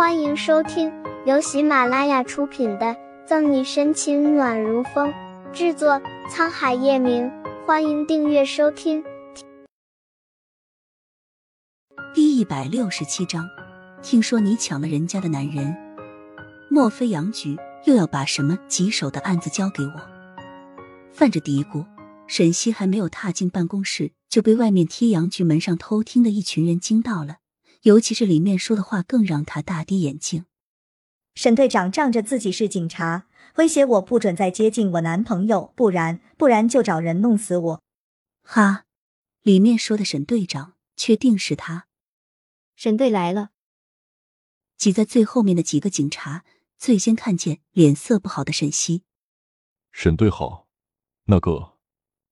欢迎收听由喜马拉雅出品的《赠你深情暖如风》，制作沧海夜明。欢迎订阅收听。第一百六十七章，听说你抢了人家的男人，莫非杨局又要把什么棘手的案子交给我？泛着嘀咕，沈西还没有踏进办公室，就被外面贴杨局门上偷听的一群人惊到了。尤其是里面说的话，更让他大跌眼镜。沈队长仗着自己是警察，威胁我不准再接近我男朋友，不然不然就找人弄死我。哈，里面说的沈队长，确定是他？沈队来了。挤在最后面的几个警察最先看见脸色不好的沈西。沈队好，那个，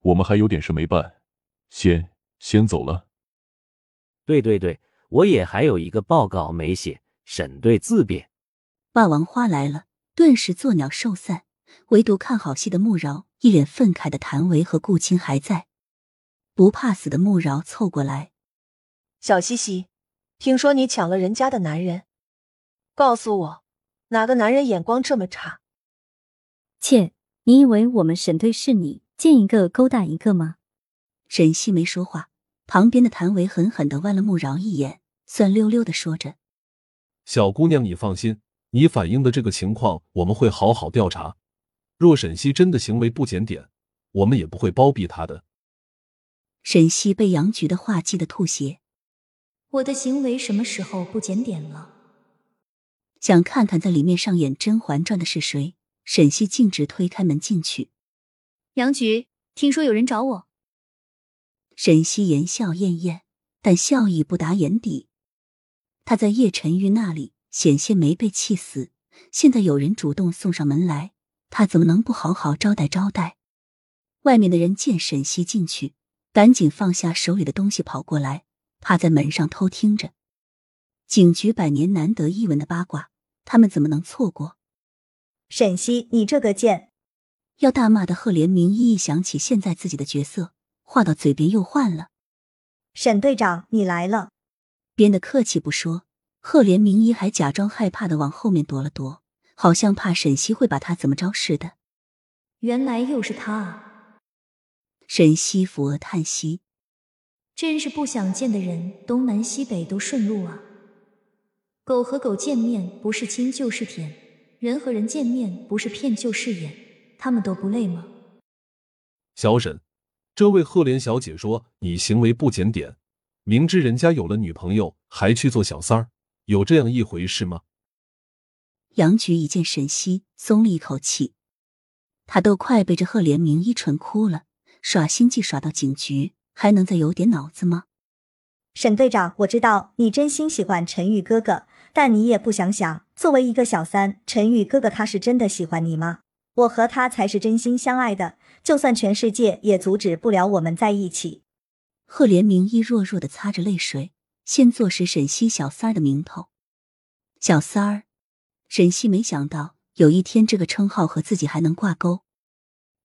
我们还有点事没办，先先走了。对对对。我也还有一个报告没写，沈队自便。霸王花来了，顿时作鸟兽散，唯独看好戏的穆饶一脸愤慨的谭维和顾青还在。不怕死的穆饶凑过来，小西西，听说你抢了人家的男人，告诉我，哪个男人眼光这么差？切，你以为我们沈队是你见一个勾搭一个吗？沈西没说话。旁边的谭维狠狠的剜了穆饶一眼，酸溜溜的说着：“小姑娘，你放心，你反映的这个情况，我们会好好调查。若沈西真的行为不检点，我们也不会包庇她的。”沈西被杨局的话气得吐血。我的行为什么时候不检点了？想看看在里面上演《甄嬛传》的是谁？沈西径直推开门进去。杨局，听说有人找我。沈西言笑晏晏，但笑意不达眼底。他在叶晨玉那里险些没被气死，现在有人主动送上门来，他怎么能不好好招待招待？外面的人见沈西进去，赶紧放下手里的东西跑过来，趴在门上偷听着。警局百年难得一闻的八卦，他们怎么能错过？沈西，你这个贱！要大骂的贺连明一一想起现在自己的角色。话到嘴边又换了，沈队长，你来了。编得客气不说，赫连明一还假装害怕的往后面躲了躲，好像怕沈西会把他怎么着似的。原来又是他啊！沈西抚额叹息，真是不想见的人，东南西北都顺路啊。狗和狗见面不是亲就是舔，人和人见面不是骗就是演，他们都不累吗？小沈。这位赫连小姐说：“你行为不检点，明知人家有了女朋友还去做小三儿，有这样一回事吗？”杨菊一见沈西，松了一口气。他都快被这赫连明一蠢哭了，耍心计耍到警局，还能再有点脑子吗？沈队长，我知道你真心喜欢陈玉哥哥，但你也不想想，作为一个小三，陈玉哥哥他是真的喜欢你吗？我和他才是真心相爱的，就算全世界也阻止不了我们在一起。赫连明一弱弱的擦着泪水，先坐实沈西小三儿的名头。小三儿，沈西没想到有一天这个称号和自己还能挂钩。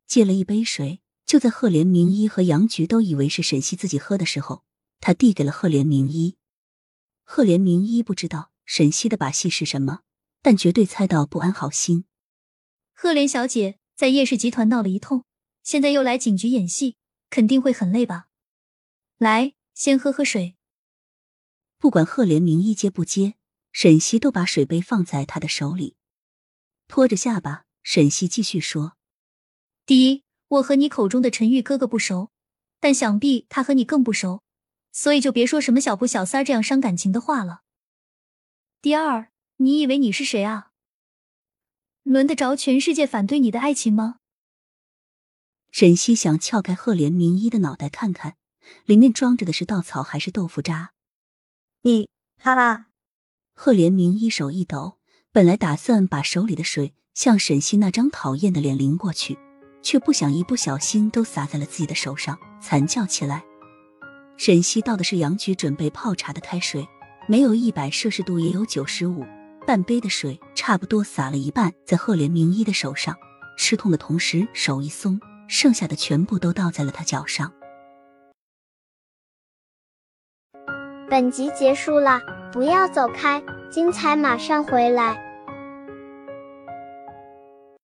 借了一杯水，就在赫连明一和杨菊都以为是沈西自己喝的时候，他递给了赫连明一。赫连明一不知道沈西的把戏是什么，但绝对猜到不安好心。赫连小姐在叶氏集团闹了一通，现在又来警局演戏，肯定会很累吧？来，先喝喝水。不管赫连明一接不接，沈西都把水杯放在他的手里，托着下巴，沈西继续说：“第一，我和你口中的陈玉哥哥不熟，但想必他和你更不熟，所以就别说什么小不小三这样伤感情的话了。第二，你以为你是谁啊？”轮得着全世界反对你的爱情吗？沈西想撬开赫连明一的脑袋看看，里面装着的是稻草还是豆腐渣。你哈哈！赫连明一手一抖，本来打算把手里的水向沈西那张讨厌的脸淋过去，却不想一不小心都洒在了自己的手上，惨叫起来。沈西倒的是杨局准备泡茶的开水，没有一百摄氏度也有九十五。半杯的水差不多洒了一半在赫连明一的手上，吃痛的同时手一松，剩下的全部都倒在了他脚上。本集结束了，不要走开，精彩马上回来。